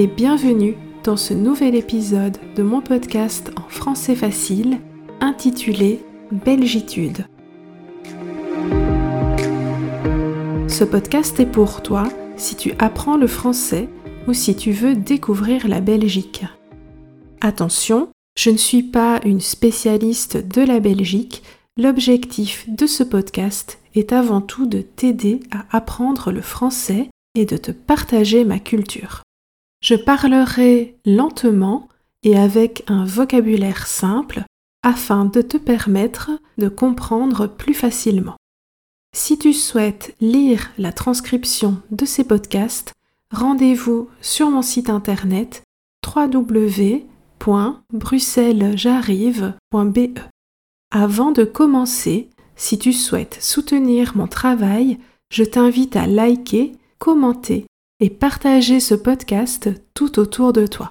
et bienvenue dans ce nouvel épisode de mon podcast en français facile intitulé Belgitude. Ce podcast est pour toi si tu apprends le français ou si tu veux découvrir la Belgique. Attention, je ne suis pas une spécialiste de la Belgique, l'objectif de ce podcast est avant tout de t'aider à apprendre le français et de te partager ma culture. Je parlerai lentement et avec un vocabulaire simple afin de te permettre de comprendre plus facilement. Si tu souhaites lire la transcription de ces podcasts, rendez-vous sur mon site internet www.bruxellesj'arrive.be. Avant de commencer, si tu souhaites soutenir mon travail, je t'invite à liker, commenter et partager ce podcast tout autour de toi.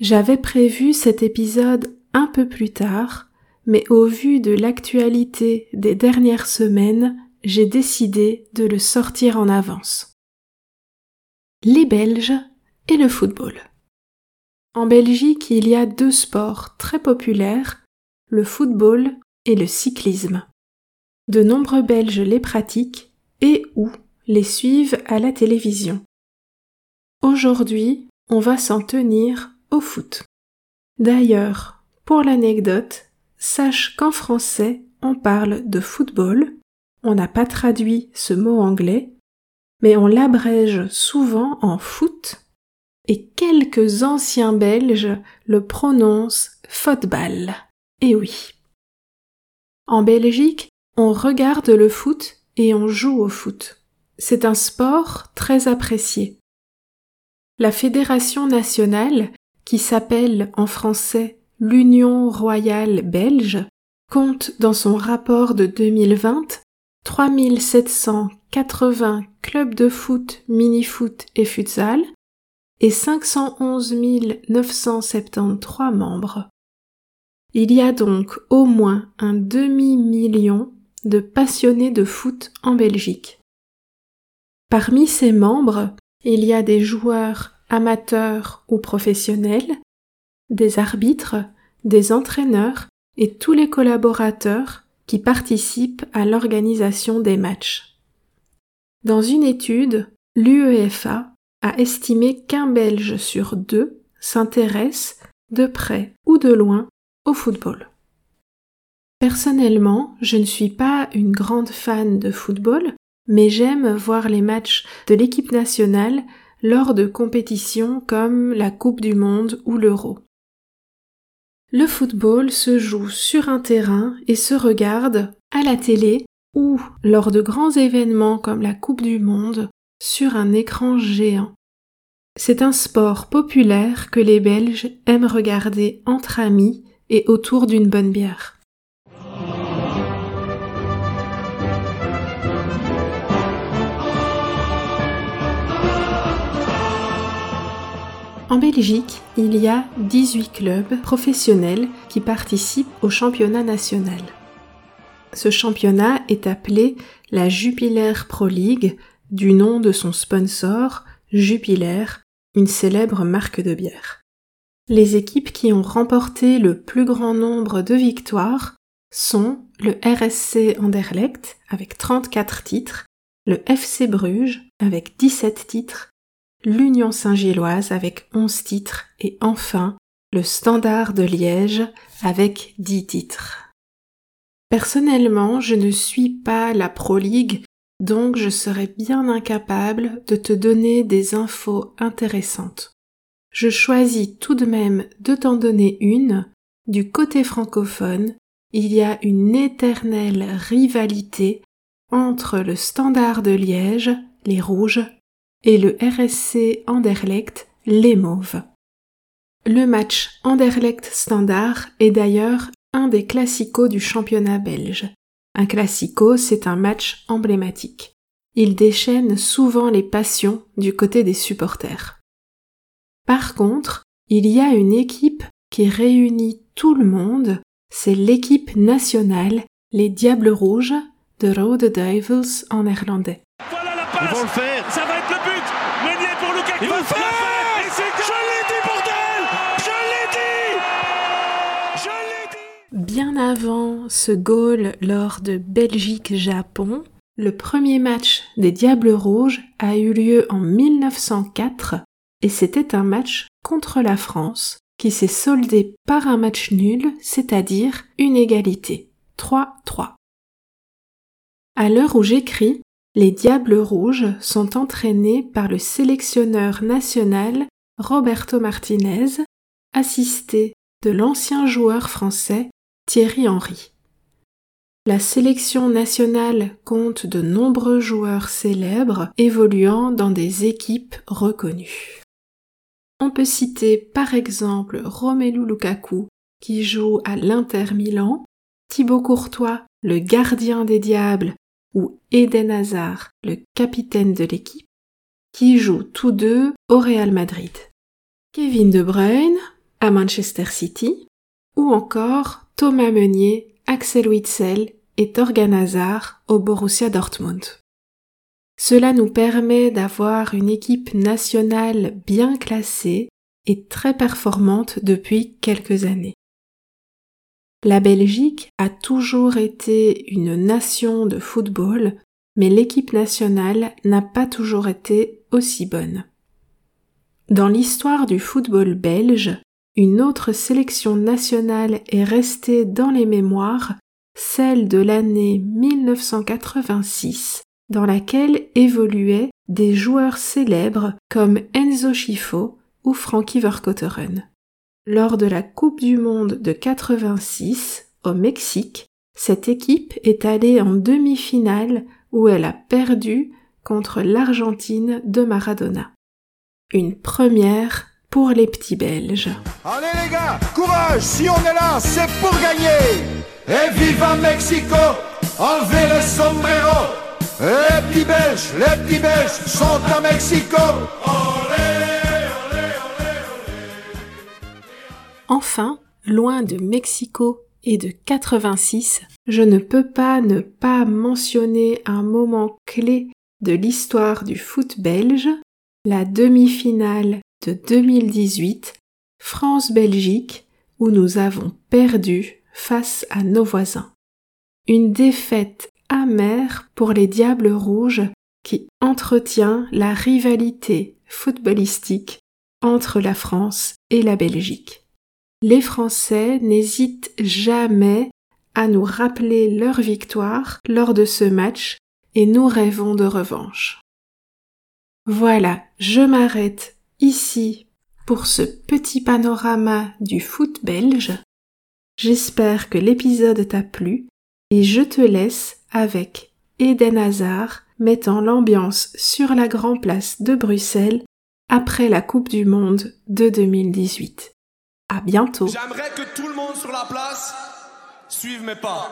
J'avais prévu cet épisode un peu plus tard, mais au vu de l'actualité des dernières semaines, j'ai décidé de le sortir en avance. Les Belges et le football. En Belgique, il y a deux sports très populaires, le football et le cyclisme. De nombreux Belges les pratiquent et ou les suivent à la télévision. Aujourd'hui, on va s'en tenir au foot. D'ailleurs, pour l'anecdote, sache qu'en français, on parle de football, on n'a pas traduit ce mot anglais, mais on l'abrège souvent en foot, et quelques anciens Belges le prononcent football. Et oui. En Belgique, on regarde le foot et on joue au foot. C'est un sport très apprécié. La Fédération nationale, qui s'appelle en français l'Union royale belge, compte dans son rapport de 2020 3780 clubs de foot, mini-foot et futsal et 511 973 membres. Il y a donc au moins un demi-million de passionnés de foot en Belgique. Parmi ses membres, il y a des joueurs amateurs ou professionnels, des arbitres, des entraîneurs et tous les collaborateurs qui participent à l'organisation des matchs. Dans une étude, l'UEFA a estimé qu'un Belge sur deux s'intéresse de près ou de loin au football. Personnellement, je ne suis pas une grande fan de football, mais j'aime voir les matchs de l'équipe nationale lors de compétitions comme la Coupe du Monde ou l'Euro. Le football se joue sur un terrain et se regarde à la télé ou lors de grands événements comme la Coupe du Monde sur un écran géant. C'est un sport populaire que les Belges aiment regarder entre amis et autour d'une bonne bière. Belgique, il y a 18 clubs professionnels qui participent au championnat national. Ce championnat est appelé la Jupiler Pro League du nom de son sponsor, Jupiler, une célèbre marque de bière. Les équipes qui ont remporté le plus grand nombre de victoires sont le RSC Anderlecht avec 34 titres, le FC Bruges avec 17 titres l'Union Saint-Gilloise avec 11 titres et enfin le Standard de Liège avec 10 titres. Personnellement, je ne suis pas la Pro League, donc je serais bien incapable de te donner des infos intéressantes. Je choisis tout de même de t'en donner une. Du côté francophone, il y a une éternelle rivalité entre le Standard de Liège, les Rouges, et le RSC Anderlecht les Mauves. Le match Anderlecht Standard est d'ailleurs un des classicos du championnat belge. Un classico, c'est un match emblématique. Il déchaîne souvent les passions du côté des supporters. Par contre, il y a une équipe qui réunit tout le monde, c'est l'équipe nationale, les Diables Rouges, de Rode Duivels en néerlandais. Ils vont le faire. Ça va être le but. Pour Je l'ai dit, bordel Je l'ai dit Je l'ai dit Bien avant ce goal lors de Belgique-Japon, le premier match des Diables Rouges a eu lieu en 1904 et c'était un match contre la France qui s'est soldé par un match nul, c'est-à-dire une égalité. 3-3. À l'heure où j'écris, les Diables Rouges sont entraînés par le sélectionneur national Roberto Martinez, assisté de l'ancien joueur français Thierry Henry. La sélection nationale compte de nombreux joueurs célèbres évoluant dans des équipes reconnues. On peut citer par exemple Romelu Lukaku qui joue à l'Inter Milan, Thibaut Courtois, le gardien des Diables, ou Eden Hazard, le capitaine de l'équipe, qui jouent tous deux au Real Madrid. Kevin De Bruyne à Manchester City, ou encore Thomas Meunier, Axel Witzel et Torgan Hazard au Borussia Dortmund. Cela nous permet d'avoir une équipe nationale bien classée et très performante depuis quelques années. La Belgique a toujours été une nation de football, mais l'équipe nationale n'a pas toujours été aussi bonne. Dans l'histoire du football belge, une autre sélection nationale est restée dans les mémoires, celle de l'année 1986, dans laquelle évoluaient des joueurs célèbres comme Enzo Schifo ou Frankie Verkotteren. Lors de la Coupe du Monde de 86 au Mexique, cette équipe est allée en demi-finale où elle a perdu contre l'Argentine de Maradona. Une première pour les petits Belges. Allez les gars, courage, si on est là, c'est pour gagner. Et viva Mexico, enlevez le sombrero. Les petits Belges, les petits Belges sont à Mexico. Enfin, loin de Mexico et de 86, je ne peux pas ne pas mentionner un moment clé de l'histoire du foot belge, la demi-finale de 2018, France-Belgique, où nous avons perdu face à nos voisins. Une défaite amère pour les Diables Rouges qui entretient la rivalité footballistique entre la France et la Belgique. Les Français n'hésitent jamais à nous rappeler leur victoire lors de ce match et nous rêvons de revanche. Voilà, je m'arrête ici pour ce petit panorama du foot belge. J'espère que l'épisode t'a plu et je te laisse avec Eden Hazard mettant l'ambiance sur la Grand Place de Bruxelles après la Coupe du Monde de 2018. À bientôt. J'aimerais que tout le monde sur la place suive mes pas.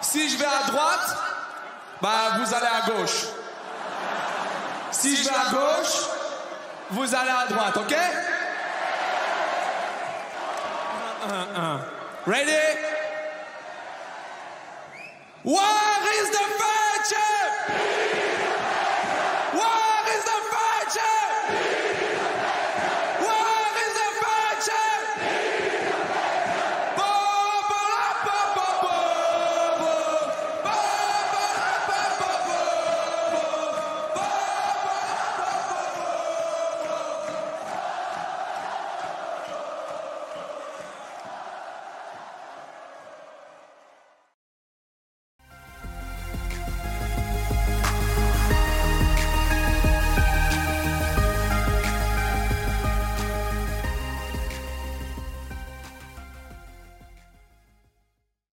Si je vais à droite, bah vous allez à gauche. Si je vais à gauche, vous allez à droite, ok? Ready? Where is the future?